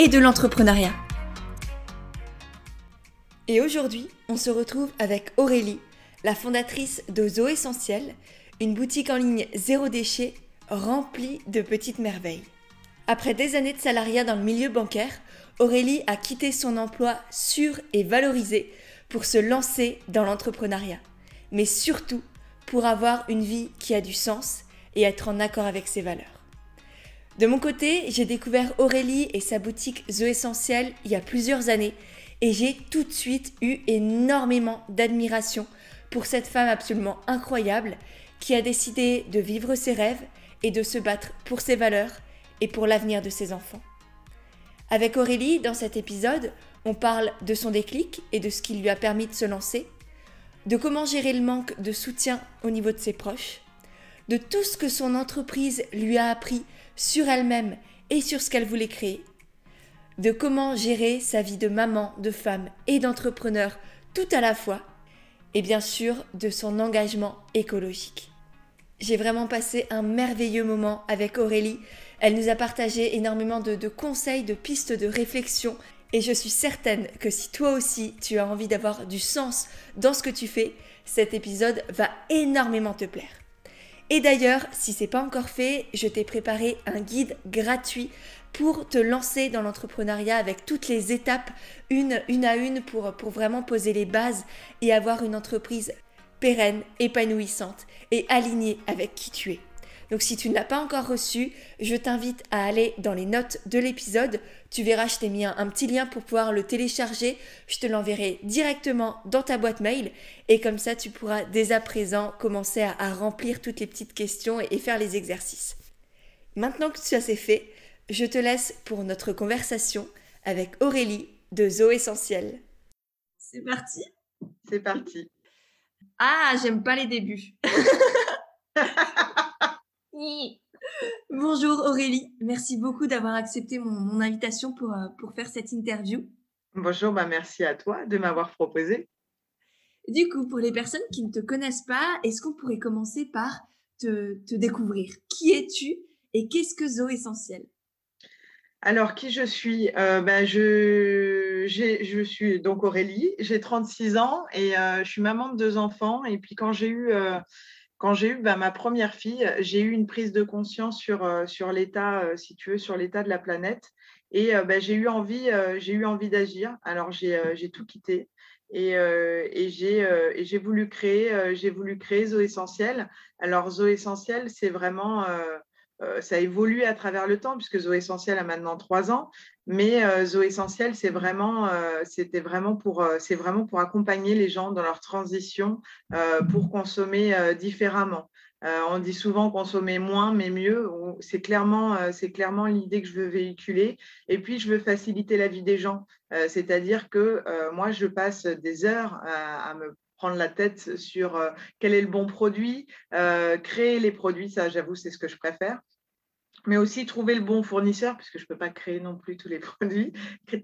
et de l'entrepreneuriat. Et aujourd'hui, on se retrouve avec Aurélie, la fondatrice de Zo Essentiel, une boutique en ligne zéro déchet remplie de petites merveilles. Après des années de salariat dans le milieu bancaire, Aurélie a quitté son emploi sûr et valorisé pour se lancer dans l'entrepreneuriat, mais surtout pour avoir une vie qui a du sens et être en accord avec ses valeurs. De mon côté, j'ai découvert Aurélie et sa boutique The Essentiel il y a plusieurs années et j'ai tout de suite eu énormément d'admiration pour cette femme absolument incroyable qui a décidé de vivre ses rêves et de se battre pour ses valeurs et pour l'avenir de ses enfants. Avec Aurélie, dans cet épisode, on parle de son déclic et de ce qui lui a permis de se lancer, de comment gérer le manque de soutien au niveau de ses proches, de tout ce que son entreprise lui a appris sur elle-même et sur ce qu'elle voulait créer, de comment gérer sa vie de maman, de femme et d'entrepreneur tout à la fois, et bien sûr de son engagement écologique. J'ai vraiment passé un merveilleux moment avec Aurélie. Elle nous a partagé énormément de, conseils, de pistes de réflexion. Et je suis certaine que si toi aussi tu as envie d'avoir du sens dans ce que tu fais, cet épisode va énormément te plaire. Et d'ailleurs, si c'est pas encore fait, je t'ai préparé un guide gratuit pour te lancer dans l'entrepreneuriat avec toutes les étapes une, une à une pour, pour vraiment poser les bases et avoir une entreprise pérenne, épanouissante et alignée avec qui tu es. Donc si tu ne l'as pas encore reçu, je t'invite à aller dans les notes de l'épisode. Tu verras, je t'ai mis un, petit lien pour pouvoir le télécharger. Je te l'enverrai directement dans ta boîte mail. Et comme ça, tu pourras dès à présent commencer à, remplir toutes les petites questions et, et faire les exercices. Maintenant que ça c'est fait, je te laisse pour notre conversation avec Aurélie de Zo Essentiel. C'est parti C'est parti. Ah, j'aime pas les débuts. Bonjour Aurélie, merci beaucoup d'avoir accepté mon, invitation pour, euh, pour faire cette interview. Bonjour, bah merci à toi de m'avoir proposé. Du coup, pour les personnes qui ne te connaissent pas, est-ce qu'on pourrait commencer par te, te découvrir? Qui es-tu et qu'est-ce que Zo Essentiel? Alors, qui je suis? Euh, ben, je, je suis donc Aurélie, j'ai 36 ans et euh, je suis maman de deux enfants. Et puis, quand j'ai eu, euh, quand j'ai eu ben, ma première fille, j'ai eu une prise de conscience sur, sur l'état, si tu veux, sur l'état de la planète. Et ben, j'ai eu envie, j'ai eu envie d'agir. Alors, j'ai tout quitté et, et j'ai voulu créer, j'ai voulu créer Zo Essentiel. Alors, Zo Essentiel, c'est vraiment euh, ça évolue à travers le temps, puisque Zo Essentiel a maintenant trois ans. Mais euh, Essentiel, c'est vraiment, euh, c'était c'est vraiment pour accompagner les gens dans leur transition pour consommer différemment. on dit souvent consommer moins mais mieux. C'est clairement l'idée que je veux véhiculer. Et puis, je veux faciliter la vie des gens. C'est-à-dire que moi, je passe des heures à me prendre la tête sur euh, quel est le bon produit, euh, créer les produits, ça j'avoue c'est ce que je préfère mais aussi trouver le bon fournisseur, puisque je ne peux pas créer non plus tous les produits,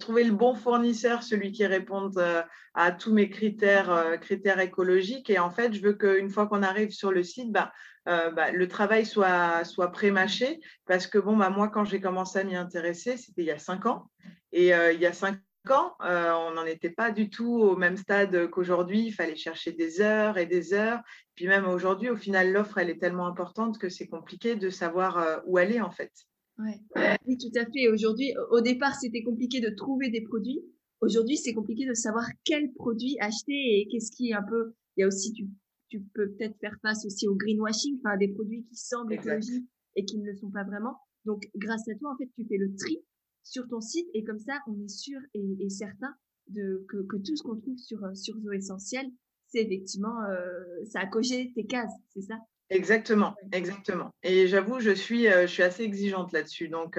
trouver le bon fournisseur, celui qui réponde euh, à tous mes critères, critères écologiques. Et en fait, je veux qu'une fois qu'on arrive sur le site, bah, bah, le travail soit, soit pré-mâché, parce que bon, bah, moi, quand j'ai commencé à m'y intéresser, c'était il y a cinq ans. Et il y a cinq quand euh, on n'en était pas du tout au même stade qu'aujourd'hui. Il fallait chercher des heures et des heures. Puis même aujourd'hui, au final, l'offre, elle est tellement importante que c'est compliqué de savoir euh, où aller en fait. Ouais. Oui, tout à fait. Aujourd'hui, au départ, c'était compliqué de trouver des produits. Aujourd'hui, c'est compliqué de savoir quel produit acheter et qu'est-ce qui est un peu. Il y a aussi, tu, tu peux peut-être faire face aussi au greenwashing, enfin, des produits qui semblent écologiques et qui ne le sont pas vraiment. Donc, grâce à toi, en fait, tu fais le tri sur ton site et comme ça, on est sûr et, certain de, que, que tout ce qu'on trouve sur, euh, sur Zo Essentiel, c'est effectivement, euh, ça a coché tes cases, c'est ça? Exactement, exactement. Et j'avoue, je suis, je suis assez exigeante là-dessus. Donc,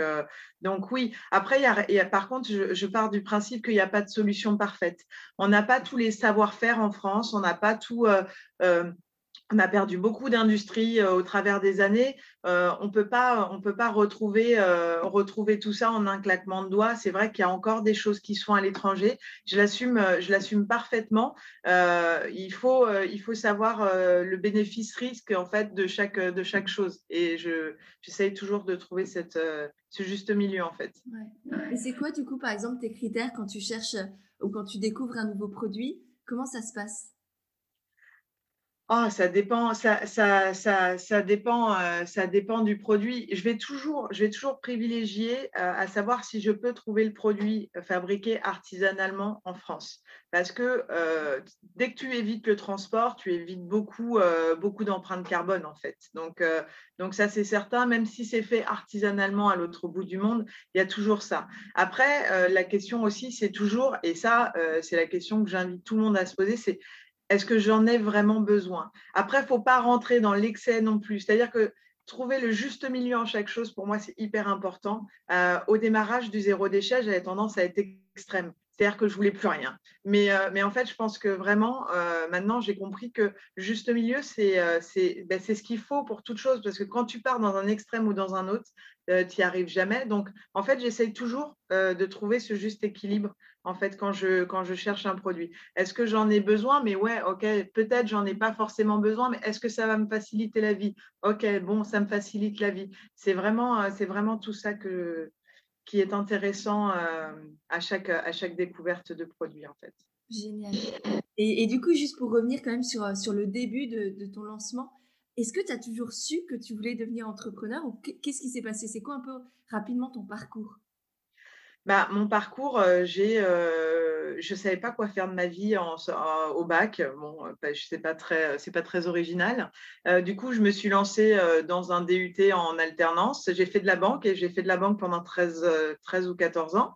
donc oui. Après, y a, par contre, je, pars du principe qu'il n'y a pas de solution parfaite. On n'a pas tous les savoir-faire en France, on n'a pas tout on a perdu beaucoup d'industries euh, au travers des années. Euh, on peut pas, on peut pas retrouver, euh, retrouver tout ça en un claquement de doigts. C'est vrai qu'il y a encore des choses qui sont à l'étranger. Je l'assume, parfaitement. il faut, savoir le bénéfice-risque en fait de chaque, chose. Et je, j'essaye toujours de trouver ce juste milieu en fait. Et c'est quoi du coup, par exemple, tes critères quand tu cherches ou quand tu découvres un nouveau produit? Comment ça se passe? Ah, ça dépend, euh, ça dépend du produit. Je vais toujours, privilégier euh, à savoir si je peux trouver le produit fabriqué artisanalement en France. Parce que euh, dès que tu évites le transport, tu évites beaucoup, beaucoup d'empreintes carbone en fait. Donc ça c'est certain, même si c'est fait artisanalement à l'autre bout du monde, il y a toujours ça. Après, la question aussi, c'est toujours, et ça, c'est la question que j'invite tout le monde à se poser, c'est est-ce que j'en ai vraiment besoin? Après, il ne faut pas rentrer dans l'excès non plus. C'est-à-dire que trouver le juste milieu en chaque chose, pour moi, c'est hyper important. Euh, au démarrage du zéro déchet, j'avais tendance à être extrême. C'est-à-dire que je voulais plus rien. Mais, euh, mais en fait, je pense que vraiment, euh, maintenant, j'ai compris que juste milieu, c'est ben, ce qu'il faut pour toute chose. Parce que quand tu pars dans un extrême ou dans un autre, tu n'y arrives jamais. Donc, en fait, j'essaye toujours de trouver ce juste équilibre en fait, quand je, quand je cherche un produit. Est-ce que j'en ai besoin? Mais ouais, ok, peut-être j'en ai pas forcément besoin, mais est-ce que ça va me faciliter la vie? Ok, bon, ça me facilite la vie. C'est vraiment, euh, c'est vraiment tout ça que, qui est intéressant euh, à, chaque, découverte de produit, en fait. Génial. Et, du coup, juste pour revenir quand même sur, euh, sur le début de, de ton lancement, est-ce que tu as toujours su que tu voulais devenir entrepreneur ou qu'est-ce qui s'est passé? C'est quoi un peu rapidement ton parcours? Bah, mon parcours, euh, j'ai, euh, je ne savais pas quoi faire de ma vie en, au bac. Bon, bah, c'est pas très, c'est pas très original. Euh, du coup, je me suis lancée dans un DUT en alternance. J'ai fait de la banque et j'ai fait de la banque pendant 13, 13 ou 14 ans.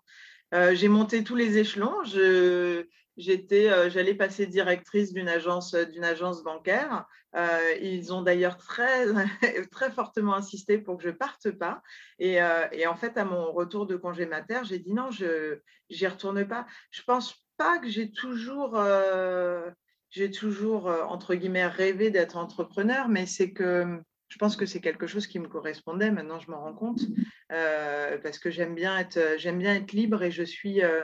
j'ai monté tous les échelons. Je, j'étais, j'allais passer directrice d'une agence, d'une agence bancaire. Euh, ils ont d'ailleurs très, très fortement insisté pour que je parte pas. Et, euh, en fait, à mon retour de congé mater, j'ai dit non, je n'y retourne pas. Je pense pas que j'ai toujours, euh, j'ai toujours entre guillemets rêvé d'être entrepreneur, mais c'est que je pense que c'est quelque chose qui me correspondait. Maintenant, je m'en rends compte parce que j'aime bien être, j'aime bien être libre et je suis euh,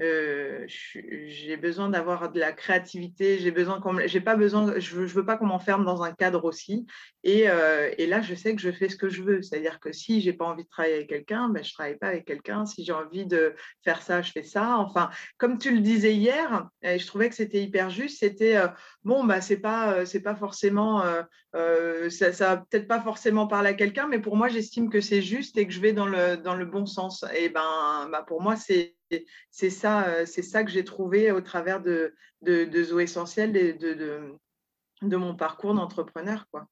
j'ai besoin d'avoir de la créativité, j'ai besoin j'ai pas besoin, je veux, veux pas qu'on m'enferme dans un cadre aussi. Et, euh, et, là, je sais que je fais ce que je veux. C'est-à-dire que si j'ai pas envie de travailler avec quelqu'un, ben, je travaille pas avec quelqu'un. Si j'ai envie de faire ça, je fais ça. Enfin, comme tu le disais hier, je trouvais que c'était hyper juste. C'était euh, bon, bah c'est pas, c'est pas forcément, ça, ça va peut-être pas forcément parler à quelqu'un, mais pour moi, j'estime que c'est juste et que je vais dans le dans le bon sens. Et ben, bah, pour moi, c'est ça, euh, c'est ça que j'ai trouvé au travers de, de, de Essentiel et de, de, mon parcours d'entrepreneur. Quoi.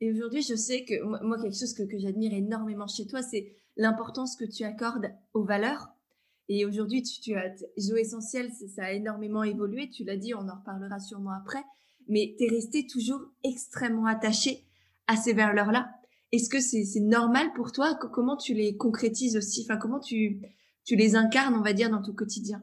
Et aujourd'hui, je sais que moi, quelque chose que, que j'admire énormément chez toi, c'est l'importance que tu accordes aux valeurs. Et aujourd'hui, tu, as Essentiel, ça a énormément évolué. Tu l'as dit, on en reparlera sûrement après. Mais tu es resté toujours extrêmement attaché à ces valeurs-là. Est-ce que c'est normal pour toi? Comment tu les concrétises aussi? Enfin, comment tu, tu les incarnes, on va dire, dans ton quotidien?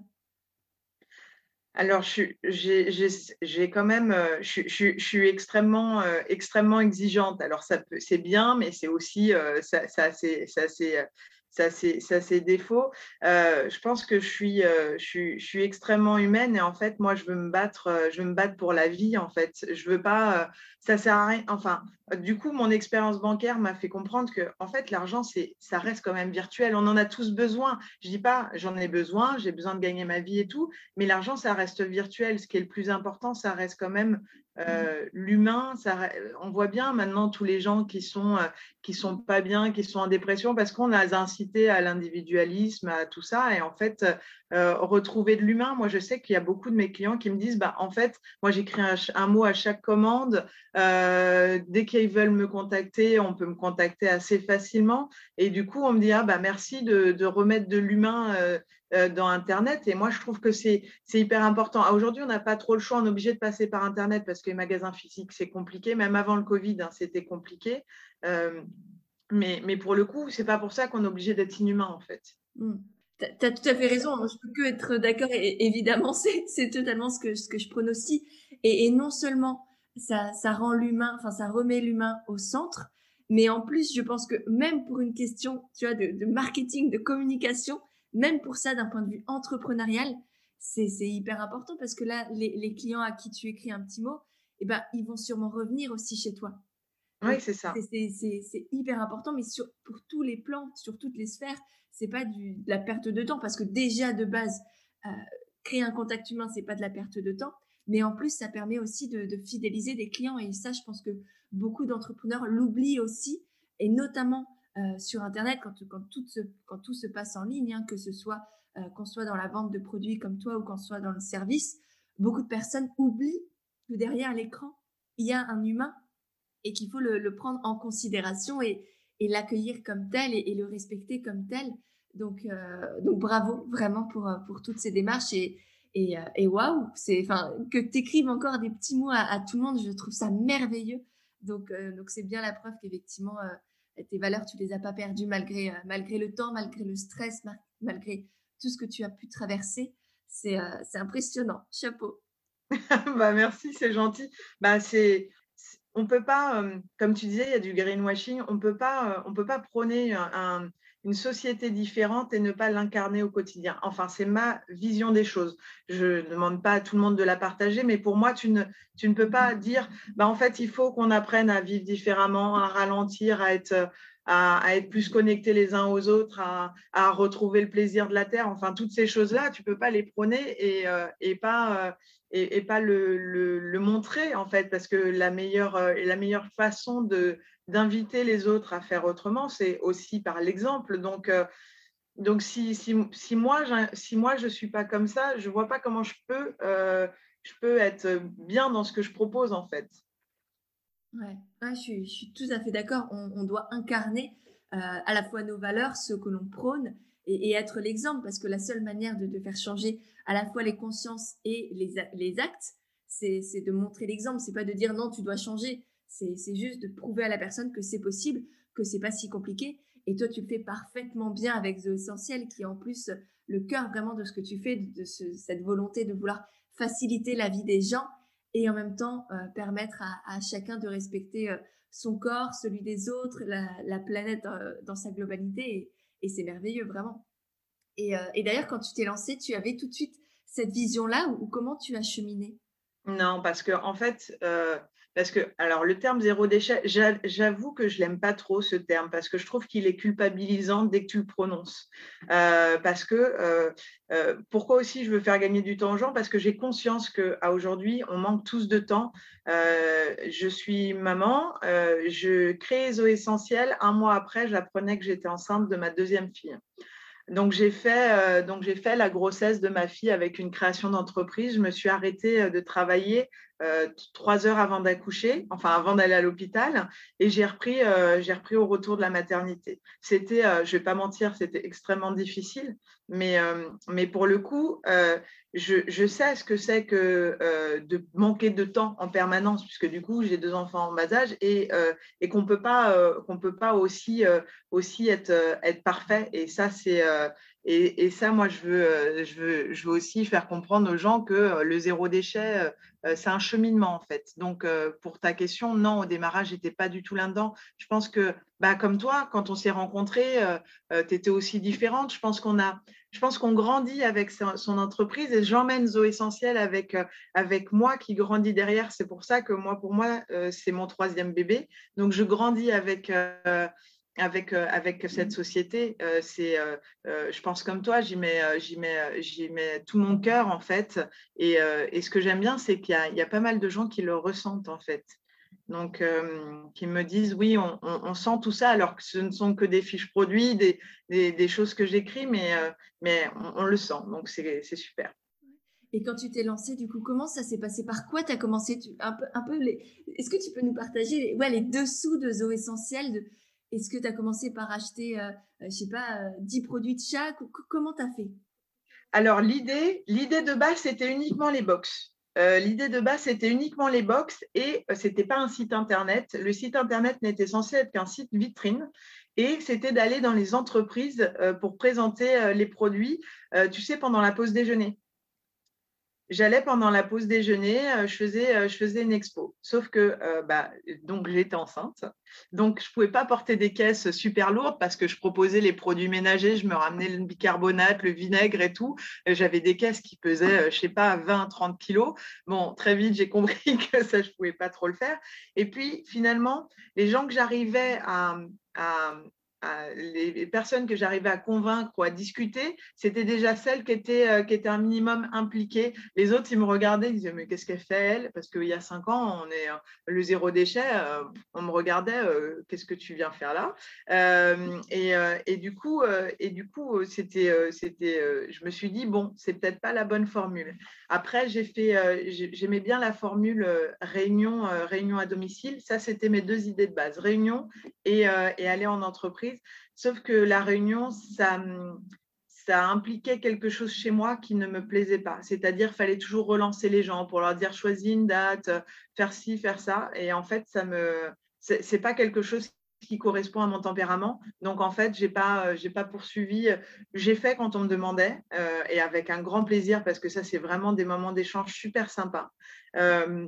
Alors, j'ai quand même, euh, je, suis extrêmement, euh, extrêmement exigeante. Alors, c'est bien, mais c'est aussi, euh, ça, ça c'est ça c'est ses défauts. Euh, je pense que je suis, euh, je, suis, je suis extrêmement humaine et en fait, moi, je veux me battre, euh, je veux me battre pour la vie. En fait, je veux pas, ça sert à rien. Enfin, du coup, mon expérience bancaire m'a fait comprendre que en fait, l'argent, c'est, ça reste quand même virtuel. On en a tous besoin. Je dis pas, j'en ai besoin, j'ai besoin de gagner ma vie et tout, mais l'argent, ça reste virtuel. Ce qui est le plus important, ça reste quand même euh, l'humain, on voit bien maintenant tous les gens qui sont euh, qui sont pas bien, qui sont en dépression, parce qu'on a incité à l'individualisme, à tout ça, et en fait euh, retrouver de l'humain. Moi, je sais qu'il y a beaucoup de mes clients qui me disent, bah en fait, moi j'écris un, mot à chaque commande. Dès qu'ils veulent me contacter, on peut me contacter assez facilement, et du coup on me dit ah bah merci de, remettre de l'humain dans Internet. Et moi, je trouve que c'est hyper important. Ah, aujourd'hui, on n'a pas trop le choix. On est obligé de passer par Internet parce que les magasins physiques, c'est compliqué. Même avant le Covid, hein, c'était compliqué. mais, pour le coup, c'est pas pour ça qu'on est obligé d'être inhumain, en fait. Mmh. Tu as tout à fait raison. Moi, je peux que être d'accord. Et évidemment, c'est totalement ce que, je prône aussi. Et non seulement ça, ça rend l'humain, enfin, ça remet l'humain au centre, mais en plus, je pense que même pour une question, tu vois, de, de marketing, de communication, même pour ça, d'un point de vue entrepreneurial, c'est hyper important parce que là, les, les, clients à qui tu écris un petit mot, eh ben, ils vont sûrement revenir aussi chez toi. Oui, c'est ça. C'est hyper important, mais sur, pour tous les plans, sur toutes les sphères, c'est pas du, de la perte de temps parce que déjà de base, euh, créer un contact humain, c'est pas de la perte de temps, mais en plus, ça permet aussi de, fidéliser des clients et ça, je pense que beaucoup d'entrepreneurs l'oublient aussi et notamment euh, sur Internet quand, quand, tout se, quand tout se passe en ligne, hein, que ce soit euh, qu'on soit dans la vente de produits comme toi ou qu'on soit dans le service, beaucoup de personnes oublient que derrière l'écran, il y a un humain et qu'il faut le, prendre en considération et, l'accueillir comme tel et, le respecter comme tel. Donc, euh, donc bravo vraiment pour, pour toutes ces démarches et, et, euh, et waouh, c'est enfin que tu écrives encore des petits mots à, tout le monde, je trouve ça merveilleux. Donc donc c'est bien la preuve qu'effectivement tes valeurs tu les as pas perdues malgré malgré le temps, malgré le stress, malgré tout ce que tu as pu traverser. C'est c'est impressionnant. Chapeau. bah merci, c'est gentil. Bah c'est on peut pas, comme tu disais, il y a du greenwashing, on peut pas, on peut pas prôner une société différente et ne pas l'incarner au quotidien. Enfin, c'est ma vision des choses. Je ne demande pas à tout le monde de la partager, mais pour moi, tu ne, ne peux pas dire, bah, en fait, il faut qu'on apprenne à vivre différemment, à ralentir, à être, plus connectés les uns aux autres, à, retrouver le plaisir de la terre. Enfin, toutes ces choses-là, tu peux pas les prôner et, et pas, et, pas le, montrer en fait, parce que la meilleure, euh, la meilleure façon de, d'inviter les autres à faire autrement, c'est aussi par l'exemple. Donc, euh, donc si, si, moi, si moi je suis pas comme ça, je ne vois pas comment je peux, euh, je peux être bien dans ce que je propose en fait. Ouais, je, suis, tout à fait d'accord. On, doit incarner à la fois nos valeurs, ce que l'on prône, et, être l'exemple, parce que la seule manière de, de, faire changer à la fois les consciences et les, les actes, c'est de montrer l'exemple. C'est pas de dire non, tu dois changer. C'est juste de prouver à la personne que c'est possible, que c'est pas si compliqué. Et toi, tu le fais parfaitement bien avec The Essentiel, qui est en plus le cœur vraiment de ce que tu fais, de cette volonté de vouloir faciliter la vie des gens et en même temps euh, permettre à, chacun de respecter euh, son corps, celui des autres, la, la planète euh, dans sa globalité. Et c'est merveilleux, vraiment. Et, euh, et d'ailleurs, quand tu t'es lancé, tu avais tout de suite cette vision-là ou, comment tu as cheminé? Non, parce que en fait, euh, parce que alors le terme zéro déchet, j'avoue que je l'aime pas trop ce terme parce que je trouve qu'il est culpabilisant dès que tu le prononces. Euh, parce que pourquoi aussi je veux faire gagner du temps aux gens? Parce que j'ai conscience que à aujourd'hui on manque tous de temps. je suis maman, je crée Zoé Essentiel. Un mois après, j'apprenais que j'étais enceinte de ma deuxième fille. Donc j'ai fait, euh, donc j'ai fait la grossesse de ma fille avec une création d'entreprise. Je me suis arrêtée euh, de travailler euh, trois heures avant d'accoucher, enfin avant d'aller à l'hôpital, et j'ai repris, j'ai repris au retour de la maternité. C'était, je vais pas mentir, c'était extrêmement difficile, mais, mais pour le coup, je, je, sais ce que c'est que de manquer de temps en permanence, puisque du coup j'ai deux enfants en bas âge et, et qu'on peut pas, qu'on peut pas aussi, aussi être, être parfait. Et ça c'est et, ça, moi, je veux, euh, je veux aussi faire comprendre aux gens que euh, le zéro déchet, euh, c'est un cheminement, en fait. Donc, pour ta question, non, au démarrage, j'étais pas du tout là-dedans. Je pense que, bah, comme toi, quand on s'est rencontrés, tu étais aussi différente. Je pense qu'on a, je pense qu'on grandit avec son entreprise et j'emmène Zo Essentiel avec, avec moi qui grandit derrière. C'est pour ça que moi, pour moi, c'est mon troisième bébé. Donc, je grandis avec avec, euh, avec cette mmh. société. Euh, c'est, euh, je pense comme toi, j'y mets, j'y mets, j'y mets tout mon cœur en fait. Et, et ce que j'aime bien, c'est qu'il y a, il y a pas mal de gens qui le ressentent en fait. Donc, qui me disent oui, on, on, sent tout ça, alors que ce ne sont que des fiches produits, des, des, des choses que j'écris, mais, mais on, le sent. Donc, c'est, c'est super. Et quand tu t'es lancé, du coup, comment ça s'est passé? Par quoi tu as commencé un peu, un peu les... Est-ce que tu peux nous partager les, ouais, les dessous de Zo Essentiel de, est-ce que tu as commencé par acheter, euh, euh, je sais pas, 10 euh, produits de chaque Comment tu as fait? Alors, l'idée, de base, c'était uniquement les box. Euh, l'idée de base, c'était uniquement les box et ce n'était pas un site internet. Le site internet n'était censé être qu'un site vitrine et c'était d'aller dans les entreprises pour présenter les produits, tu sais, pendant la pause déjeuner j'allais pendant la pause déjeuner, euh, je faisais, euh, je faisais une expo. Sauf que euh, bah, donc j'étais enceinte, donc je ne pouvais pas porter des caisses super lourdes parce que je proposais les produits ménagers, je me ramenais le bicarbonate, le vinaigre et tout. J'avais des caisses qui pesaient, je sais pas, 20, 30 kilos. Bon, très vite, j'ai compris que ça, je ne pouvais pas trop le faire. Et puis, finalement, les gens que j'arrivais à, les personnes que j'arrivais à convaincre ou à discuter, c'était déjà celles qui étaient, euh, qui étaient un minimum impliquées. Les autres, ils me regardaient, ils disaient, mais qu'est-ce qu'elle fait, elle? Parce qu'il y a cinq ans, on est euh, le zéro déchet, euh, on me regardait, qu'est-ce que tu viens faire là? Et, du coup, et du coup c'était, c'était, je me suis dit, bon, c'est peut-être pas la bonne formule. Après, j'ai fait, j'aimais bien la formule réunion, réunion à domicile. Ça, c'était mes deux idées de base, réunion et aller en entreprise Sauf que la réunion, ça, impliquait quelque chose chez moi qui ne me plaisait pas. C'est-à-dire, fallait toujours relancer les gens pour leur dire choisis une date, faire ci, faire ça. Et en fait, ça me, c'est pas quelque chose qui correspond à mon tempérament. Donc, en fait, je n'ai pas, pas poursuivi. J'ai fait quand on me demandait euh, et avec un grand plaisir parce que ça, c'est vraiment des moments d'échange super sympas euh,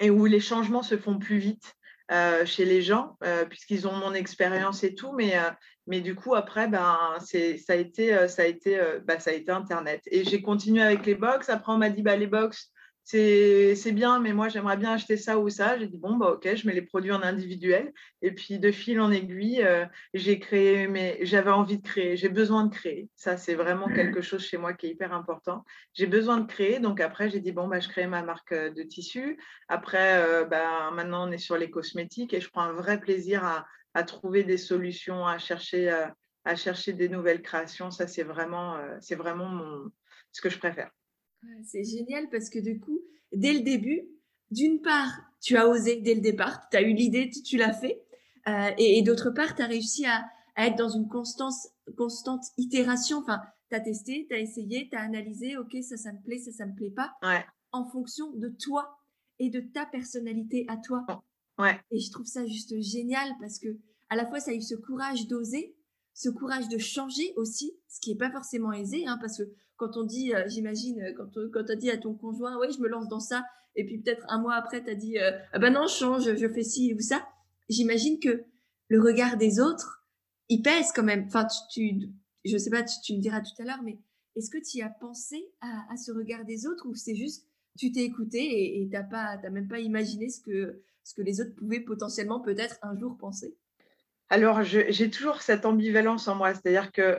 et où les changements se font plus vite. Euh, chez les gens, euh, puisqu'ils ont mon expérience et tout, mais, euh, du coup, après, ben, ça, a été, ça, a été, ben, ça a été Internet. Et j'ai continué avec les box. Après, on m'a dit, bah, les box, c'est bien, mais moi, j'aimerais bien acheter ça ou ça. J'ai dit, bon, bah, ok, je mets les produits en individuel. Et puis, de fil en aiguille, euh, j'ai créé, mais j'avais envie de créer, j'ai besoin de créer. Ça, c'est vraiment quelque chose chez moi qui est hyper important. J'ai besoin de créer. Donc, après, j'ai dit, bon, bah, je crée ma marque euh, de tissu. Après, euh, bah, maintenant, on est sur les cosmétiques et je prends un vrai plaisir à, à trouver des solutions, à chercher, à chercher des nouvelles créations. Ça, c'est vraiment, vraiment mon, ce que je préfère. C'est génial parce que du coup, dès le début, d'une part, tu as osé dès le départ, tu as eu l'idée, tu, l'as fait. Euh, et, d'autre part, tu as réussi à, être dans une constance, constante itération. Enfin, tu as testé, tu as essayé, tu as analysé, ok, ça, ça me plaît, ça, ça me plaît pas. En fonction de toi et de ta personnalité à toi. Ouais. Et je trouve ça juste génial parce que à la fois, ça a eu ce courage d'oser, ce courage de changer aussi, ce qui n'est pas forcément aisé, hein, parce que quand on dit, euh, j'imagine, euh, quand, quand tu as dit à ton conjoint, oui, je me lance dans ça, et puis peut-être un mois après, tu as dit, euh, ah ben non, je change, je fais ci ou ça, j'imagine que le regard des autres, il pèse quand même. Enfin, tu, je sais pas, tu, me diras tout à l'heure, mais est-ce que tu as pensé à, ce regard des autres ou c'est juste, tu t'es écouté et tu n'as même pas imaginé ce que les autres pouvaient potentiellement peut-être un jour penser? Alors, j'ai toujours cette ambivalence en moi, c'est-à-dire que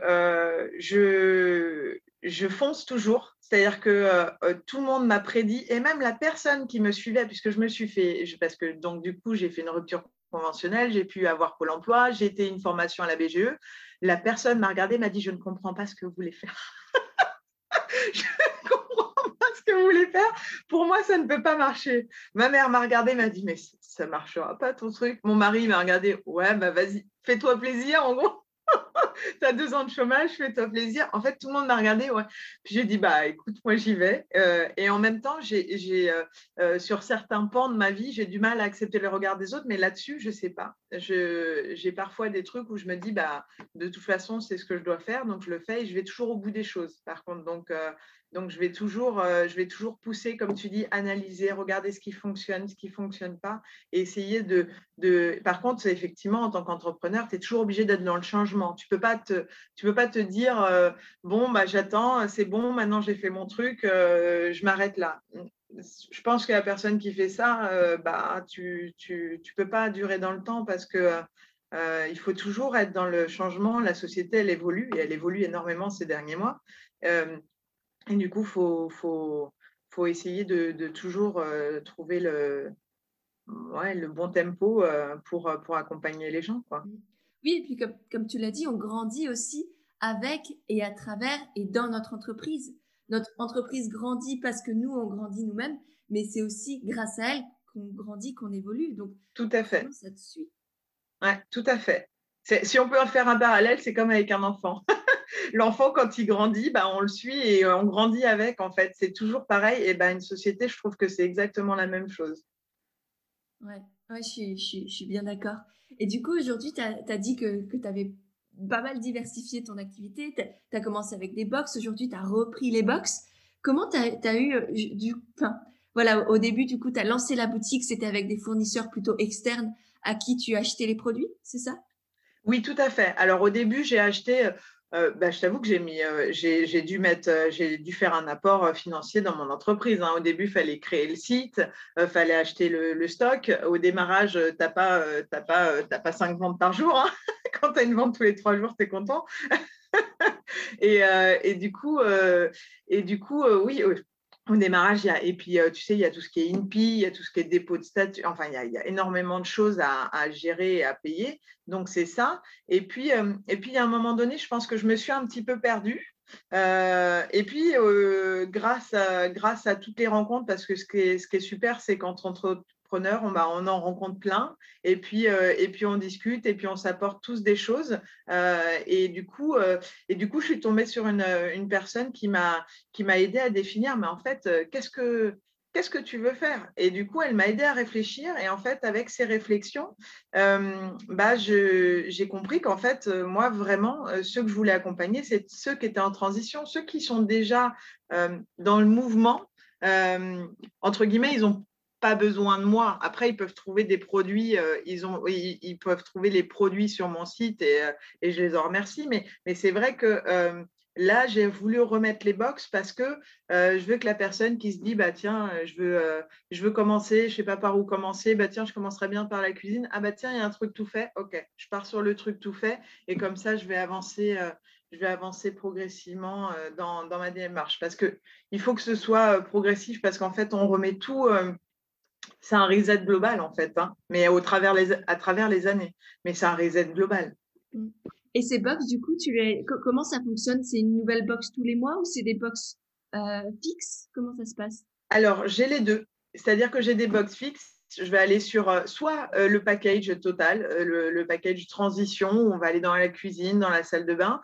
je, je fonce toujours. C'est-à-dire que euh, euh, tout le monde m'a prédit, et même la personne qui me suivait, puisque je me suis fait, parce que donc du coup j'ai fait une rupture conventionnelle, j'ai pu avoir Pôle Emploi, j'ai été une formation à la BGE. La personne m'a regardé, m'a dit je ne comprends pas ce que vous voulez faire. je ne comprends pas ce que vous voulez faire. Pour moi, ça ne peut pas marcher. Ma mère m'a regardé, m'a dit mais ça ne marchera pas ton truc. Mon mari m'a regardé, ouais bah vas-y, fais-toi plaisir en gros. tu as deux ans de chômage, fais-toi plaisir. En fait, tout le monde m'a regardé. Ouais. Puis j'ai dit, bah écoute, moi j'y vais. Euh, et en même temps, j'ai, euh, euh, sur certains pans de ma vie, j'ai du mal à accepter le regard des autres, mais là-dessus, je sais pas. j'ai parfois des trucs où je me dis, bah de toute façon, c'est ce que je dois faire, donc je le fais et je vais toujours au bout des choses. Par contre, donc donc, je vais, toujours, euh, je vais toujours pousser, comme tu dis, analyser, regarder ce qui fonctionne, ce qui ne fonctionne pas, et essayer de. Par contre, effectivement, en tant qu'entrepreneur, tu es toujours obligé d'être dans le changement. Tu ne peux, pas te, dire, euh, bon, bah, j'attends, c'est bon, maintenant j'ai fait mon truc, euh, je m'arrête là. Je pense que la personne qui fait ça, bah, tu ne peux pas durer dans le temps parce que il faut toujours être dans le changement. La société, elle évolue et elle évolue énormément ces derniers mois. Et du coup, il faut, faut, faut, essayer de, de toujours euh, trouver le, ouais, le bon tempo euh, pour, pour accompagner les gens. Quoi. Oui, et puis comme, comme tu l'as dit, on grandit aussi avec et à travers et dans notre entreprise. Notre entreprise grandit parce que nous, on grandit nous-mêmes, mais c'est aussi grâce à elle qu'on grandit, qu'on évolue. Donc, tout à fait. Ça te suit? Ouais, tout à fait. Si on peut en faire un parallèle, c'est comme avec un enfant. l'enfant, quand il grandit, bah, on le suit et on grandit avec, en fait. C'est toujours pareil. Et bah, une société, je trouve que c'est exactement la même chose. Ouais, ouais je, suis, je, suis, bien d'accord. Et du coup, aujourd'hui, tu as, dit que, que tu avais pas mal diversifié ton activité. Tu as, commencé avec des box. Aujourd'hui, tu as repris les box. Comment tu as, eu euh, du. Enfin, voilà, au début, du coup, tu as lancé la boutique. C'était avec des fournisseurs plutôt externes à qui tu achetais les produits, c'est ça? Oui, tout à fait. Alors, au début, j'ai acheté. Euh, bah, je t'avoue que j'ai mis, euh, euh, j'ai dû faire un apport financier dans mon entreprise. Hein. Au début, il fallait créer le site, fallait acheter le, stock. Au démarrage, tu n'as pas, pas, pas cinq ventes par jour. Hein. Quand tu as une vente tous les trois jours, tu es content. et, du coup, et du coup, oui, au démarrage, il y a, et puis tu sais, il y a tout ce qui est INPI, il y a tout ce qui est dépôt de statut, enfin, il y a, énormément de choses à, gérer et à payer. Donc, c'est ça. Et puis, et puis, à un moment donné, je pense que je me suis un petit peu perdue. et puis, grâce, à, grâce à toutes les rencontres, parce que ce qui est, ce qui est super, c'est qu'entre on, on en rencontre plein et puis, euh, et puis on discute et puis on s'apporte tous des choses. Euh, et, du coup, euh, et du coup, je suis tombée sur une, personne qui m'a aidé à définir, mais en fait, qu'est-ce que qu'est-ce que tu veux faire? Et du coup, elle m'a aidé à réfléchir. Et en fait, avec ces réflexions, bah, j'ai compris qu'en fait, moi, vraiment, ceux que je voulais accompagner, c'est ceux qui étaient en transition, ceux qui sont déjà dans le mouvement. entre guillemets, ils ont pas besoin de moi. Après, ils peuvent trouver des produits, euh, ils, ont, ils, peuvent trouver les produits sur mon site et, euh, et je les en remercie. Mais, mais c'est vrai que euh, là, j'ai voulu remettre les box parce que je veux que la personne qui se dit, bah tiens, je veux, je veux commencer, je ne sais pas par où commencer, bah tiens, je commencerai bien par la cuisine. Ah bah tiens, il y a un truc tout fait. Ok, je pars sur le truc tout fait et comme ça, je vais avancer je vais avancer progressivement dans, dans, ma démarche. Parce qu'il faut que ce soit progressif, parce qu'en fait, on remet tout, c'est un reset global en fait, hein, mais au travers les, à travers les années. Mais c'est un reset global. Mm. Et ces box, du coup, tu les... comment ça fonctionne? C'est une nouvelle box tous les mois ou c'est des box euh, fixes? Comment ça se passe? Alors, j'ai les deux. C'est-à-dire que j'ai des box fixes. Je vais aller sur euh, soit euh, le package total, le, le, package transition, où on va aller dans la cuisine, dans la salle de bain,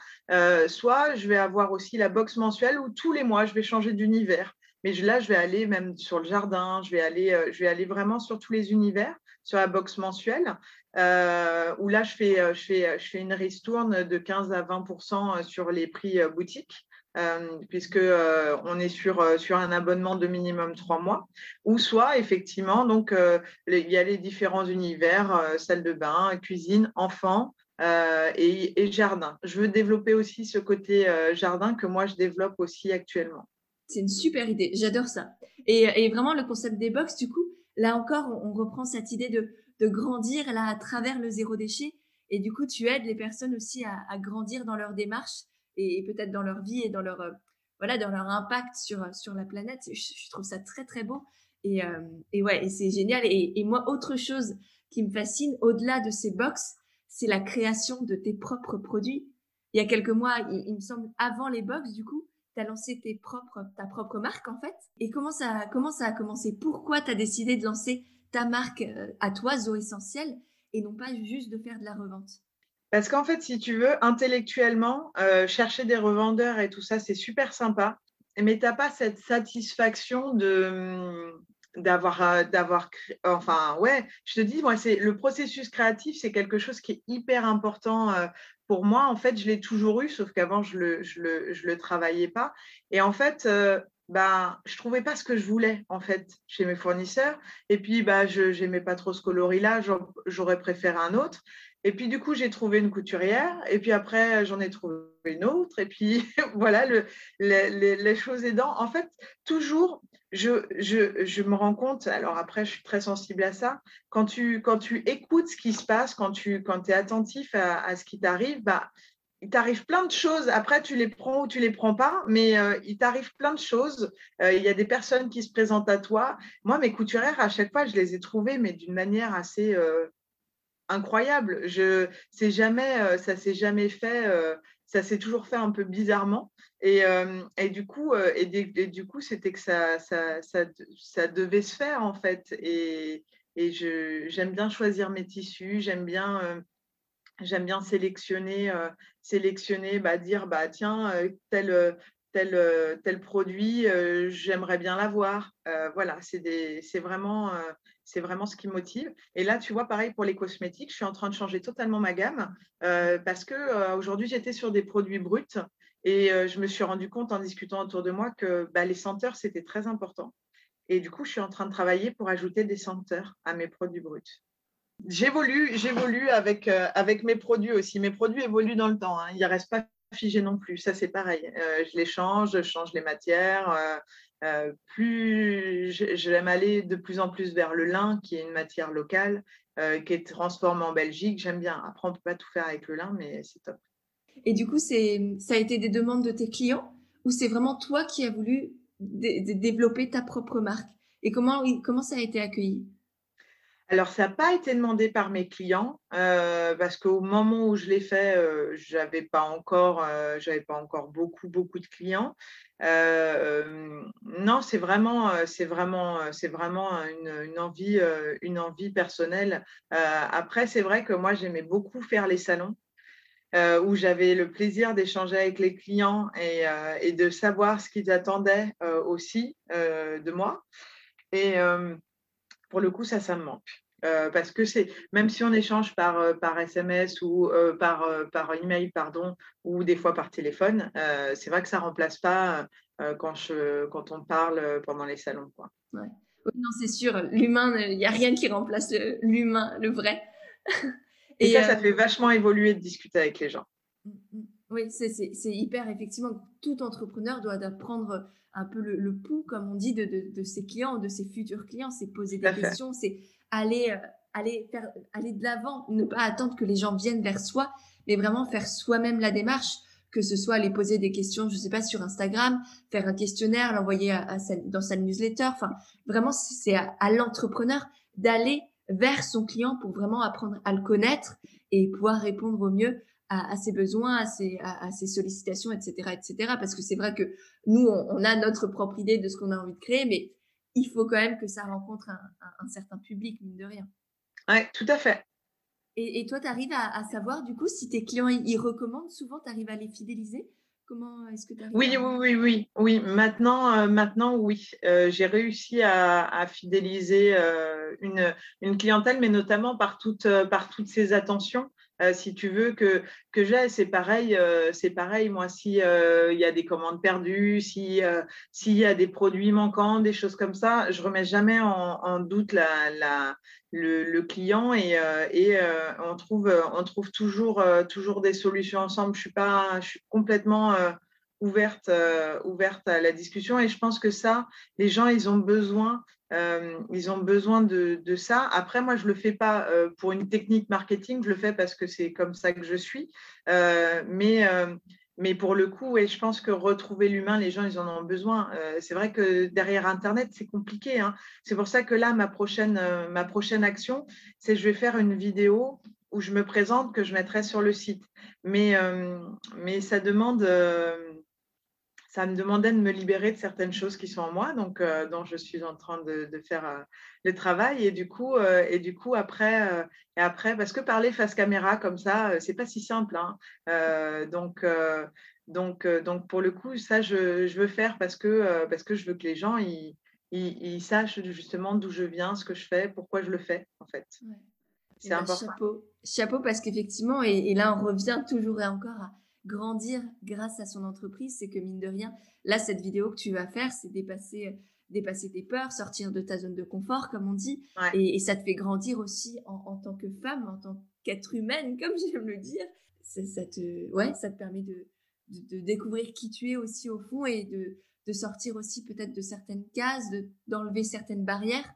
soit je vais avoir aussi la box mensuelle où tous les mois, je vais changer d'univers. Mais là, je vais aller même sur le jardin, je vais aller, euh, je vais aller vraiment sur tous les univers, sur la box mensuelle, euh, où là, je fais, euh, je, fais, je fais une ristourne de 15 à 20% sur les prix boutiques. puisque on est sur, sur un abonnement de minimum trois mois, ou soit effectivement, donc il y a les différents univers, salle de bain, cuisine, enfants, et, jardin. Je veux développer aussi ce côté jardin que moi je développe aussi actuellement. C'est une super idée, j'adore ça. Et, vraiment, le concept des box, du coup, là encore, on, reprend cette idée de, grandir là à travers le zéro déchet. Et du coup, tu aides les personnes aussi à, grandir dans leur démarche et, peut-être dans leur vie et dans leur, euh, voilà, dans leur impact sur, sur la planète. Je, trouve ça très, très beau. Et, euh, et ouais, et c'est génial. Et, moi, autre chose qui me fascine, au-delà de ces box, c'est la création de tes propres produits. Il y a quelques mois, il me semble, avant les box, du coup, tu as lancé ta propre marque en fait. Et comment ça, comment ça a commencé? Pourquoi tu as décidé de lancer ta marque euh, à toi, Zo Essentiel, et non pas juste de faire de la revente? Parce qu'en fait, si tu veux, intellectuellement, euh, chercher des revendeurs et tout ça, c'est super sympa. Mais tu n'as pas cette satisfaction de d'avoir euh, d'avoir enfin ouais je te dis moi c'est le processus créatif c'est quelque chose qui est hyper important pour moi, en fait, je l'ai toujours eu, sauf qu'avant, je ne le, je le, je le, travaillais pas. Et en fait, euh, bah, je ne trouvais pas ce que je voulais, en fait, chez mes fournisseurs. Et puis, bah, je n'aimais pas trop ce coloris-là, j'aurais préféré un autre. Et puis, du coup, j'ai trouvé une couturière. Et puis après, j'en ai trouvé une autre. Et puis, voilà, le, les, choses aidant. En fait, toujours, je, me rends compte, alors après, je suis très sensible à ça, quand tu, quand tu écoutes ce qui se passe, quand tu es attentif à, ce qui t'arrive, bah, il t'arrive plein de choses. Après, tu les prends ou tu les prends pas, mais euh, il t'arrive plein de choses. Euh, il y a des personnes qui se présentent à toi. Moi, mes couturières, à chaque fois, je les ai trouvées, mais d'une manière assez, euh, incroyable. Je, c'est jamais, ça s'est jamais fait. Euh, ça s'est toujours fait un peu bizarrement. Et, euh, et du coup, et, du coup, c'était que ça, ça, ça, ça, devait se faire en fait. Et, et je, j'aime bien choisir mes tissus. J'aime bien J'aime bien sélectionner, sélectionner, bah, dire bah tiens tel tel tel produit, j'aimerais bien l'avoir. voilà, c'est vraiment c'est vraiment ce qui motive. Et là, tu vois, pareil pour les cosmétiques, je suis en train de changer totalement ma gamme parce que aujourd'hui j'étais sur des produits bruts et je me suis rendu compte en discutant autour de moi que bah, les senteurs c'était très important. Et du coup, je suis en train de travailler pour ajouter des senteurs à mes produits bruts. J'évolue, j'évolue avec, euh, mes produits aussi. Mes produits évoluent dans le temps. Hein. Ils ne restent pas figés non plus. Ça, c'est pareil. Euh, je les change, je change les matières. Euh, plus j'aime aller de plus en plus vers le lin, qui est une matière locale, qui est transformée en Belgique. J'aime bien. Après, on ne peut pas tout faire avec le lin, mais c'est top. Et du coup, ça a été des demandes de tes clients ou c'est vraiment toi qui as voulu développer ta propre marque? Et comment, comment ça a été accueilli? Alors, ça n'a pas été demandé par mes clients euh, parce qu'au moment où je l'ai fait, euh, je n'avais pas, encore, euh, beaucoup, beaucoup de clients. non, c'est vraiment, une, envie, personnelle. après, c'est vrai que moi, j'aimais beaucoup faire les salons. où j'avais le plaisir d'échanger avec les clients et, et, de savoir ce qu'ils attendaient aussi de moi. Et pour le coup, ça, ça me manque. Euh, parce que c'est même si on échange par, euh, par SMS ou euh, par, par email pardon ou des fois par téléphone, c'est vrai que ça remplace pas quand, je, quand on parle pendant les salons quoi. Ouais. non c'est sûr, l'humain, il n'y a rien qui remplace l'humain, le, vrai. Et, ça, ça fait vachement évoluer de discuter avec les gens. Mm, mm. Oui, c'est hyper effectivement. Tout entrepreneur doit apprendre un peu le, pouls, comme on dit, de, de, de, ses clients, de ses futurs clients. C'est poser des questions, c'est aller, euh, aller, faire, aller de l'avant, ne pas attendre que les gens viennent vers soi, mais vraiment faire soi-même la démarche, que ce soit aller poser des questions, je sais pas, sur Instagram, faire un questionnaire, l'envoyer à, dans sa newsletter. Enfin, vraiment, c'est à, l'entrepreneur d'aller vers son client pour vraiment apprendre à le connaître et pouvoir répondre au mieux à, ses besoins, à ses, à, ses, sollicitations, etc., etc. Parce que c'est vrai que nous, on, on, a notre propre idée de ce qu'on a envie de créer, mais il faut quand même que ça rencontre un, certain public, mine de rien. Oui, tout à fait. Et, toi, tu arrives à, savoir, du coup, si tes clients ils recommandent souvent, tu arrives à les fidéliser? Comment est-ce que tu oui, oui, oui, oui, oui. Maintenant, euh, maintenant oui. Euh, j'ai réussi à, fidéliser euh, une, une, clientèle, mais notamment par, toutes par toutes ces attentions. Euh, si tu veux, que, que j'ai. C'est pareil, euh, c'est pareil, moi, s'il euh, y a des commandes perdues, s'il y a des produits manquants, des choses comme ça, je ne remets jamais en, doute le, client et, on, trouve, on trouve toujours, toujours des solutions ensemble. Je suis, pas, complètement ouverte, ouverte à la discussion et je pense que ça, les gens, ils ont besoin euh, ils ont besoin de, ça. Après, moi, je ne le fais pas euh, pour une technique marketing, je le fais parce que c'est comme ça que je suis. Euh, mais, mais pour le coup, et je pense que retrouver l'humain, les gens, ils en ont besoin. c'est vrai que derrière Internet, c'est compliqué. Hein. C'est pour ça que là, ma prochaine, ma prochaine action, c'est je vais faire une vidéo où je me présente que je mettrai sur le site. Mais, mais ça demande ça me demandait de me libérer de certaines choses qui sont en moi, donc euh, dont je suis en train de, faire euh, le travail. Et du coup, euh, et du coup après, et après, parce que parler face caméra comme ça, c'est pas si simple. Hein. donc, donc, donc pour le coup, ça, je, veux faire parce que, parce que je veux que les gens ils, ils, sachent justement d'où je viens, ce que je fais, pourquoi je le fais, en fait. C'est bah, important. Chapeau, chapeau parce qu'effectivement, et, et, là, on revient toujours et encore à grandir grâce à son entreprise, c'est que mine de rien, là, cette vidéo que tu vas faire, c'est dépasser, dépasser tes peurs, sortir de ta zone de confort, comme on dit, et, ça te fait grandir aussi en, tant que femme, en tant qu'être humaine, comme j'aime le dire. Ça, te, ouais, ça te permet de, de, découvrir qui tu es aussi au fond et de, de sortir aussi peut-être de certaines cases, d'enlever certaines barrières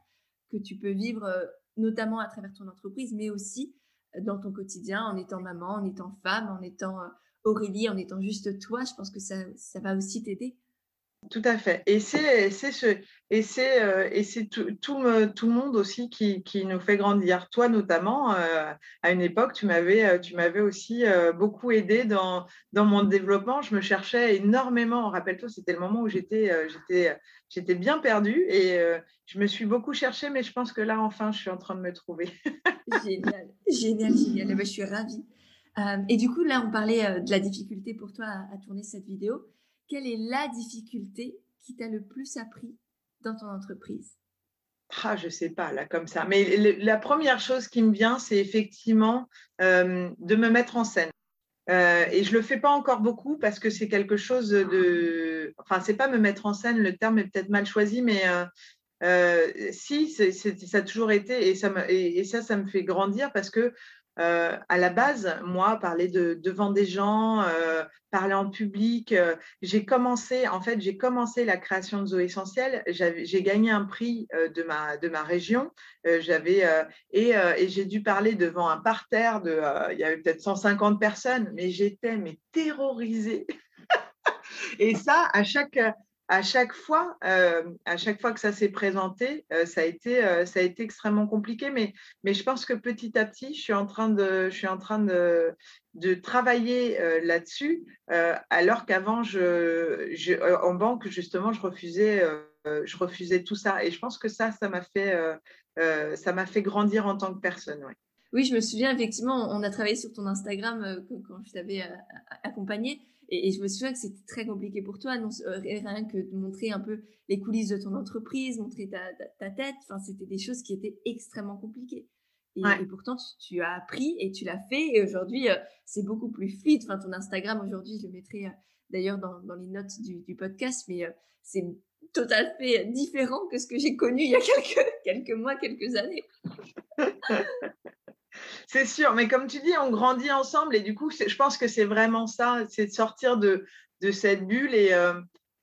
que tu peux vivre, euh, notamment à travers ton entreprise, mais aussi euh, dans ton quotidien, en étant maman, en étant femme, en étant euh, Aurélie, en étant juste toi, je pense que ça, ça va aussi t'aider. Tout à fait. Et c'est ce et c'est euh, tout, tout, tout, le monde aussi qui, qui, nous fait grandir. Toi notamment, euh, à une époque, tu m'avais euh, tu m'avais aussi beaucoup aidé dans, dans mon développement. Je me cherchais énormément. Rappelle-toi, c'était le moment où j'étais j'étais j'étais bien perdue et je me suis beaucoup cherchée, mais je pense que là enfin, je suis en train de me trouver. génial, génial, génial. Eh ben, je suis ravie. Et du coup, là, on parlait de la difficulté pour toi à, tourner cette vidéo. Quelle est la difficulté qui t'a le plus appris dans ton entreprise? Ah, je sais pas, là, comme ça. Mais la première chose qui me vient, c'est effectivement de me mettre en scène. et je le fais pas encore beaucoup parce que c'est quelque chose de. Enfin, c'est pas me mettre en scène, le terme est peut-être mal choisi, mais si, ça a toujours été, et, ça, ça me fait grandir parce que euh, à la base, moi, parler de, devant des gens, euh, parler en public, euh, j'ai commencé, en fait, j'ai commencé la création de Zoé Essentiel. J'ai gagné un prix de, ma, de ma région. j'avais et, et j'ai dû parler devant un parterre de, il y avait peut-être 150 personnes, mais j'étais mais terrorisée. et ça, à chaque à chaque fois, euh, à chaque fois que ça s'est présenté, euh, ça, a été, euh, ça a été extrêmement compliqué. Mais, mais je pense que petit à petit, je suis en train de, je suis en train de, travailler là-dessus, alors qu'avant, en banque, justement, je refusais, je refusais tout ça. Et je pense que ça, ça m'a fait, fait grandir en tant que personne. Oui, je me souviens, effectivement, on a travaillé sur ton Instagram quand je t'avais accompagné. Et, je me souviens que c'était très compliqué pour toi, non, euh, rien que de montrer un peu les coulisses de ton entreprise, montrer ta, ta, tête. Enfin, c'était des choses qui étaient extrêmement compliquées. Et, pourtant, tu, as appris et tu l'as fait. Et aujourd'hui, euh, c'est beaucoup plus fluide. Enfin, ton Instagram, aujourd'hui, je le mettrai euh, d'ailleurs dans, dans, les notes du, du podcast, mais c'est totalement différent que ce que j'ai connu il y a quelques, quelques mois, quelques années. C'est sûr, mais comme tu dis, on grandit ensemble et du coup, je pense que c'est vraiment ça, c'est de sortir de, cette bulle euh,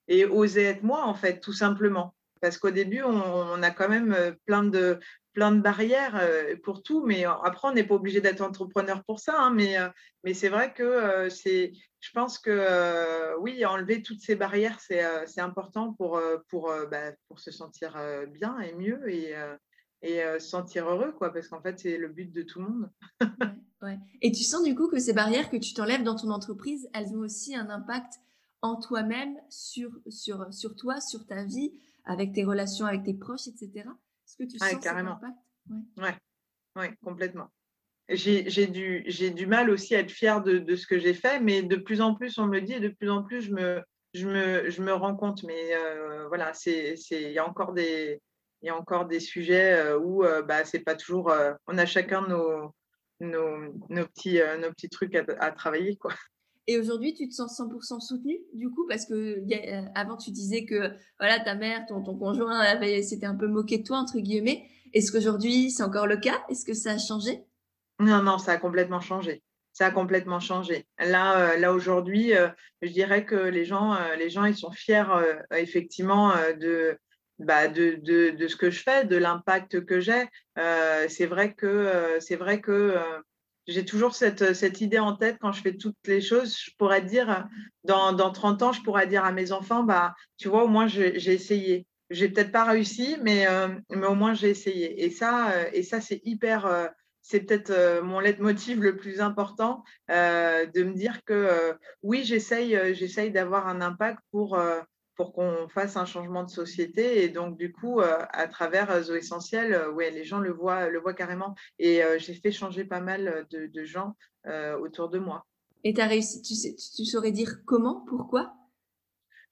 et, oser être moi, en fait, tout simplement. Parce qu'au début, on, a quand même euh, plein de, barrières euh, pour tout, mais après, on n'est pas obligé d'être entrepreneur pour ça. Hein, mais c'est vrai que je pense que oui, enlever toutes ces barrières, c'est important bah, pour se sentir bien et mieux. Et se sentir heureux, quoi, parce qu'en fait, c'est le but de tout le monde. ouais, Et tu sens du coup que ces barrières que tu t'enlèves dans ton entreprise, elles ont aussi un impact en toi-même, sur, sur, sur toi, sur ta vie, avec tes relations avec tes proches, etc. Est-ce que tu sens carrément. cet impact? Ouais. ouais. complètement. J'ai du, du mal aussi à être fière de, de ce que j'ai fait, mais de plus en plus, on me le dit, et de plus en plus, je me, je me, je me rends compte. Mais voilà, il y a encore des, il y a encore des sujets euh, où euh, bah, c'est pas toujours. Euh, on a chacun nos, nos, nos petits, nos petits trucs à, travailler. Quoi. Et aujourd'hui, tu te sens 100% soutenue, du coup, parce que avant, tu disais que voilà, ta mère, ton, ton conjoint, c'était un peu moqué de toi, entre guillemets. Est-ce qu'aujourd'hui, c'est encore le cas? Est-ce que ça a changé? Non, non, ça a complètement changé. Ça a complètement changé. Là, là aujourd'hui, je dirais que les gens, les gens, ils sont fiers, effectivement, de, bah, de, de, de, ce que je fais, de l'impact que j'ai. Euh, c'est vrai que, euh, c'est vrai que euh, j'ai toujours cette, cette, idée en tête quand je fais toutes les choses. Je pourrais dire, dans, dans 30 ans, je pourrais dire à mes enfants, bah, tu vois, au moins j'ai essayé. J'ai peut-être pas réussi, mais, mais au moins j'ai essayé. Et ça, et ça c'est hyper c'est peut-être mon leitmotiv le plus important, de me dire que oui, j'essaye, j'essaye d'avoir un impact pour, pour qu'on fasse un changement de société. Et donc, du coup, euh, à travers euh, Zoé Essentiel, euh, ouais, les gens le voient, le voient carrément. Et j'ai fait changer pas mal de, gens autour de moi. Et tu as réussi, tu, sais, tu saurais dire comment, pourquoi?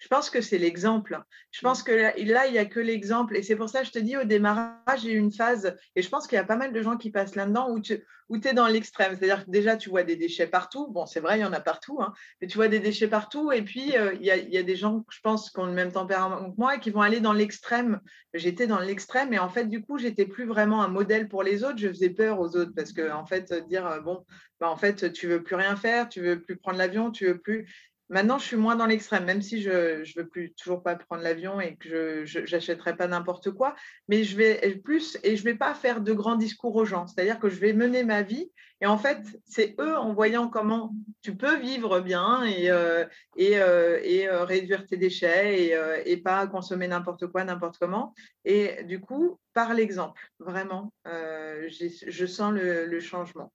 Je pense que c'est l'exemple. Je pense que là, il n'y a que l'exemple. Et c'est pour ça que je te dis, au démarrage, j'ai eu une phase, et je pense qu'il y a pas mal de gens qui passent là-dedans, où tu où es dans l'extrême. C'est-à-dire que déjà, tu vois des déchets partout. Bon, c'est vrai, il y en a partout, hein, mais tu vois des déchets partout. Et puis, euh, il y, a, y, a, des gens, je pense, qui ont le même tempérament que moi, et qui vont aller dans l'extrême. J'étais dans l'extrême, et en fait, du coup, j'étais plus vraiment un modèle pour les autres. Je faisais peur aux autres, parce que, en fait, dire, euh, bon, bah, en fait, tu veux plus rien faire, tu veux plus prendre l'avion, tu veux plus. Maintenant, je suis moins dans l'extrême, même si je ne veux plus toujours pas prendre l'avion et que je n'achèterai pas n'importe quoi, mais je vais plus et je vais pas faire de grands discours aux gens. C'est-à-dire que je vais mener ma vie et en fait, c'est eux en voyant comment tu peux vivre bien et, euh, et, euh, et euh, réduire tes déchets et, et pas consommer n'importe quoi, n'importe comment. Et du coup, par l'exemple, vraiment, je sens le, changement.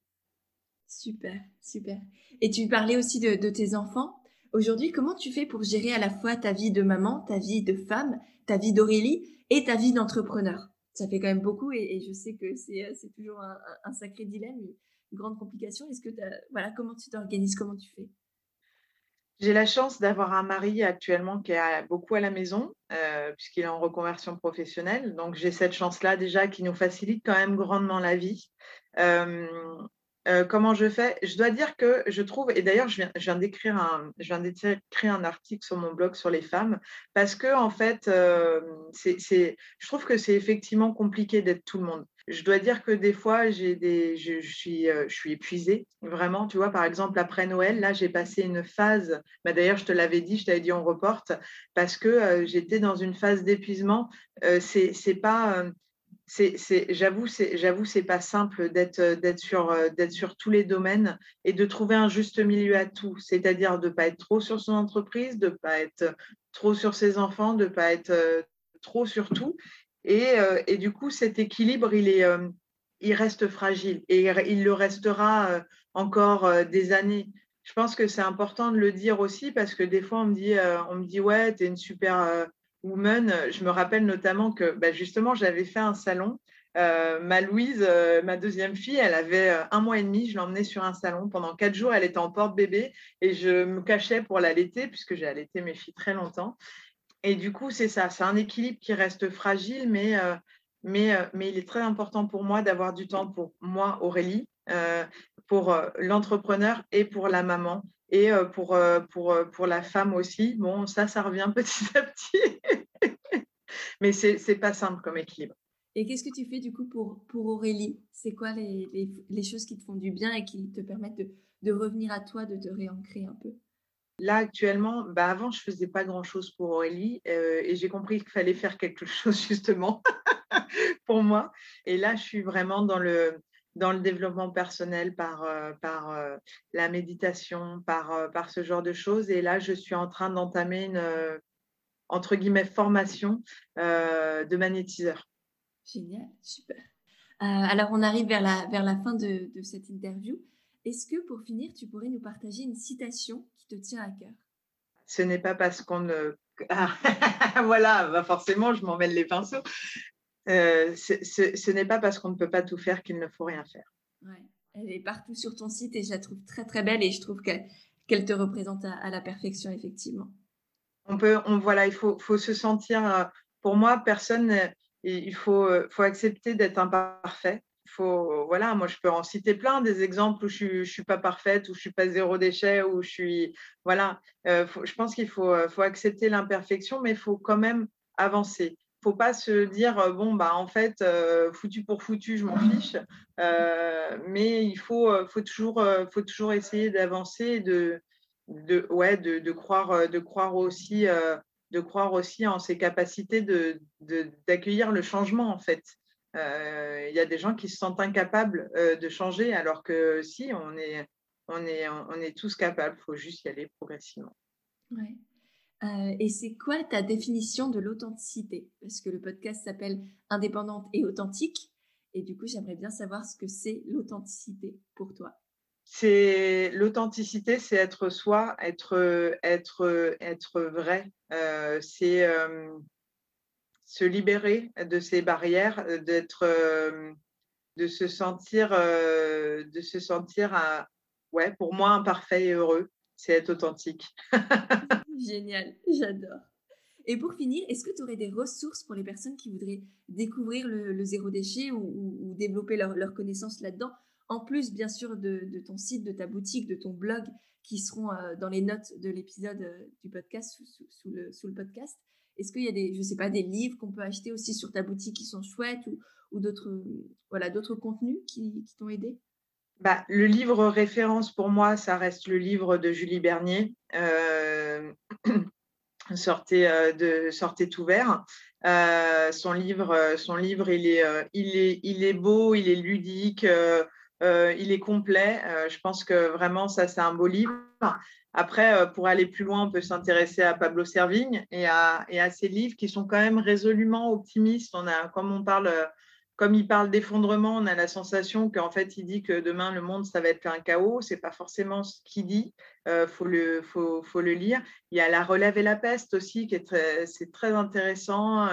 Super, super. Et tu parlais aussi de tes enfants. Aujourd'hui, comment tu fais pour gérer à la fois ta vie de maman, ta vie de femme, ta vie d'Aurélie et ta vie d'entrepreneur? Ça fait quand même beaucoup et, je sais que c'est toujours un, sacré dilemme, une grande complication. Est-ce que voilà, comment tu t'organises, comment tu fais? J'ai la chance d'avoir un mari actuellement qui est beaucoup à la maison, euh, puisqu'il est en reconversion professionnelle. Donc, j'ai cette chance-là déjà qui nous facilite quand même grandement la vie. Euh, euh, comment je fais Je dois dire que je trouve, et d'ailleurs, je viens, d'écrire un, article sur mon blog sur les femmes, parce que en fait, c'est, je trouve que c'est effectivement compliqué d'être tout le monde je dois dire que des fois, euh, je suis épuisée, vraiment. Tu vois, par exemple, après Noël, là, j'ai passé une phase. Bah, D'ailleurs, je te l'avais dit, je t'avais dit on reporte, parce que euh, j'étais dans une phase d'épuisement. Euh, c'est pas. J'avoue, c'est, j'avoue, c'est pas simple d'être, d'être sur, d'être sur tous les domaines et de trouver un juste milieu à tout. C'est-à-dire de pas être trop sur son entreprise, de pas être trop sur ses enfants, de pas être trop sur tout euh, et, du coup, cet équilibre, il, est, euh, il reste fragile et il le restera euh, encore des années. Je pense que c'est important de le dire aussi parce que des fois, on me dit, on me dit ouais, tu es une super woman. Je me rappelle notamment que bah, justement, j'avais fait un salon. ma Louise, ma deuxième fille, elle avait un mois et demi. Je l'emmenais sur un salon. Pendant quatre jours, elle était en porte-bébé et je me cachais pour l'allaiter puisque j'ai allaité mes filles très longtemps. Et du coup, c'est ça, c'est un équilibre qui reste fragile, mais, euh, euh, il est très important pour moi d'avoir du temps pour moi, Aurélie, euh, pour l'entrepreneur et pour la maman et pour, pour, pour la femme aussi. Bon, ça, ça revient petit à petit, mais c'est n'est pas simple comme équilibre. Et qu'est-ce que tu fais du coup pour, pour Aurélie? C'est quoi les, les, les, choses qui te font du bien et qui te permettent de, de revenir à toi, de te réancrer un peu? Là, actuellement, bah avant, je ne faisais pas grand-chose pour Aurélie euh, et j'ai compris qu'il fallait faire quelque chose justement pour moi. Et là, je suis vraiment dans le, dans le développement personnel par, euh, par euh, la méditation, par, par ce genre de choses. Et là, je suis en train d'entamer une, entre guillemets, formation de magnétiseur. Génial, super. alors, on arrive vers la, vers la fin de, de cette interview. Est-ce que pour finir, tu pourrais nous partager une citation qui te tient à cœur? Ce n'est pas parce qu'on ne... Ah, voilà, bah forcément, je m'en mêle les pinceaux. Euh, ce n'est pas parce qu'on ne peut pas tout faire qu'il ne faut rien faire. Ouais, elle est partout sur ton site et je la trouve très très belle et je trouve qu'elle te représente à, la perfection, effectivement. On peut, on, voilà, il faut, faut se sentir, euh, pour moi, personne, il faut, euh, faut accepter d'être imparfait faut, voilà, moi je peux en citer plein des exemples où je ne suis pas parfaite, où je suis pas zéro déchet, où je suis, voilà. Euh, je pense qu'il faut, euh, faut accepter l'imperfection, mais il faut quand même avancer. Il faut pas se dire euh, bon bah en fait foutu pour foutu, je m'en fiche. mais il faut, faut toujours, faut toujours essayer d'avancer, de, de, ouais, de, de, croire, de croire aussi. de croire aussi en ses capacités d'accueillir de, d'accueillir le changement en fait. Euh, il y a des gens qui se sentent incapables euh, de changer, alors que si, on est, on est, on est tous capables, il faut juste y aller progressivement. Ouais. Euh, et c'est quoi ta définition de l'authenticité? Parce que le podcast s'appelle Indépendante et authentique. Et du coup, j'aimerais bien savoir ce que c'est l'authenticité pour toi. C'est l'authenticité, c'est être soi, être être être vrai. c'est se libérer de ces barrières, euh, d'être, euh, de se sentir, euh, de se sentir, ouais, pour moi, imparfait et heureux, c'est être authentique. Génial, j'adore. Et pour finir, est-ce que tu aurais des ressources pour les personnes qui voudraient découvrir le, zéro déchet ou, développer leur, leur connaissance là-dedans En plus, bien sûr, de, ton site, de ta boutique, de ton blog, qui seront dans les notes de l'épisode du podcast, sous, le, podcast? Est-ce qu'il y a des, je sais pas, des livres qu'on peut acheter aussi sur ta boutique qui sont chouettes ou, d'autres, voilà, contenus qui t'ont aidé? Bah, le livre référence pour moi, ça reste le livre de Julie Bernier, euh, sortez, euh, tout vert. Euh, son livre, son livre, il est, il est, beau, il est ludique, il est complet. je pense que vraiment, ça, c'est un beau livre. Après, euh, pour aller plus loin, on peut s'intéresser à Pablo Servigne et à, ses livres qui sont quand même résolument optimistes. Comme on parle, comme il parle d'effondrement, on a la sensation qu'en fait, il dit que demain le monde ça va être un chaos. C'est pas forcément ce qu'il dit. Euh, faut le, lire. Il y a La relève et la peste aussi qui est très, c'est très intéressant.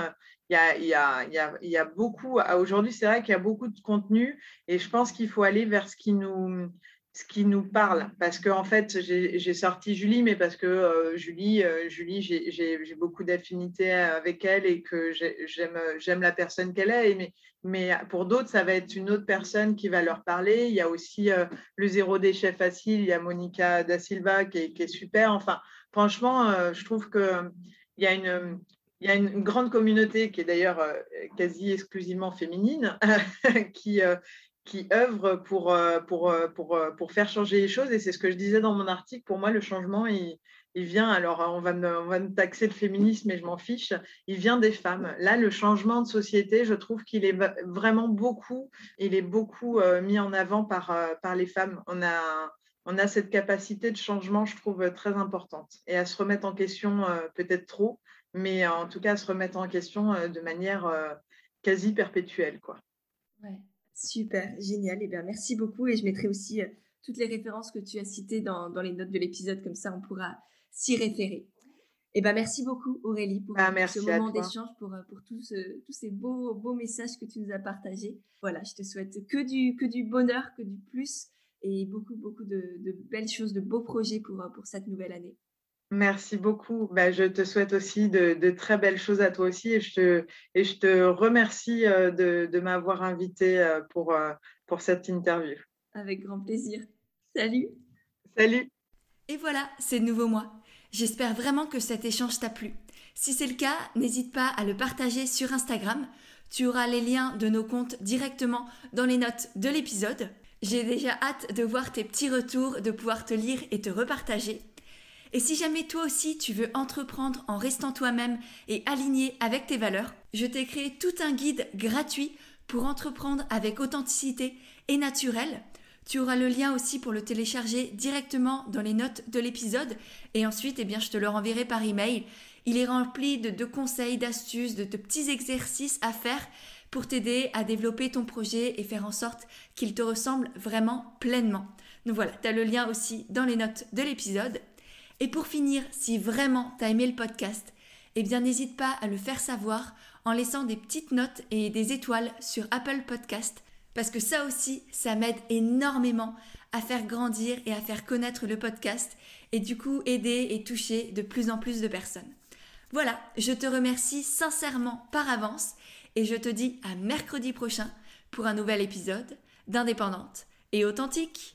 il y a, beaucoup, aujourd'hui, c'est vrai qu'il y a beaucoup de contenu et je pense qu'il faut aller vers ce qui nous, ce qui nous parle. Parce qu'en en fait, j'ai sorti Julie, mais parce que euh, Julie, euh, Julie j'ai beaucoup d'affinités avec elle et que j'aime la personne qu'elle est. Mais, mais pour d'autres, ça va être une autre personne qui va leur parler. Il y a aussi euh, le zéro déchet facile, il y a Monica Da Silva qui est, super. Enfin, franchement, je trouve qu'il y a une il y a une, grande communauté qui est d'ailleurs quasi exclusivement féminine, qui, qui œuvre pour, euh, pour, pour, pour, faire changer les choses. Et c'est ce que je disais dans mon article. Pour moi, le changement, il, il vient, alors on va, me, on va me taxer de féminisme et je m'en fiche, il vient des femmes. Là, le changement de société, je trouve qu'il est vraiment beaucoup, il est beaucoup mis en avant par, par les femmes. On a, on a cette capacité de changement, je trouve, très importante. Et à se remettre en question peut-être trop, mais en tout cas à se remettre en question euh, de manière euh, quasi perpétuelle. Quoi. Ouais, super, génial. Et eh bien, merci beaucoup. Et je mettrai aussi euh, toutes les références que tu as citées dans, dans les notes de l'épisode, comme ça on pourra s'y référer. Et eh ben, merci beaucoup Aurélie pour, bah, ce moment d'échange, pour, pour tous, tous ces beaux, beaux messages que tu nous as partagés. Voilà, je te souhaite que du, que du bonheur, que du plus et beaucoup, beaucoup de, de belles choses, de beaux projets pour, pour cette nouvelle année. Merci beaucoup. Bah, je te souhaite aussi de, très belles choses à toi aussi et je te, et je te remercie euh, de, m'avoir invité euh, pour, euh, pour cette interview. Avec grand plaisir. Salut. Salut. Et voilà, c'est de nouveau moi. J'espère vraiment que cet échange t'a plu. Si c'est le cas, n'hésite pas à le partager sur Instagram. Tu auras les liens de nos comptes directement dans les notes de l'épisode. J'ai déjà hâte de voir tes petits retours, de pouvoir te lire et te repartager. Et si jamais toi aussi tu veux entreprendre en restant toi-même et aligné avec tes valeurs, je t'ai créé tout un guide gratuit pour entreprendre avec authenticité et naturel. Tu auras le lien aussi pour le télécharger directement dans les notes de l'épisode et ensuite eh bien, je te le renverrai par email. Il est rempli de, conseils, d'astuces, de, de petits exercices à faire pour t'aider à développer ton projet et faire en sorte qu'il te ressemble vraiment pleinement. Donc voilà, tu as le lien aussi dans les notes de l'épisode. Et pour finir, si vraiment t'as aimé le podcast, eh bien n'hésite pas à le faire savoir en laissant des petites notes et des étoiles sur Apple Podcast, parce que ça aussi, ça m'aide énormément à faire grandir et à faire connaître le podcast, et du coup aider et toucher de plus en plus de personnes. Voilà, je te remercie sincèrement par avance, et je te dis à mercredi prochain pour un nouvel épisode d'Indépendante et authentique.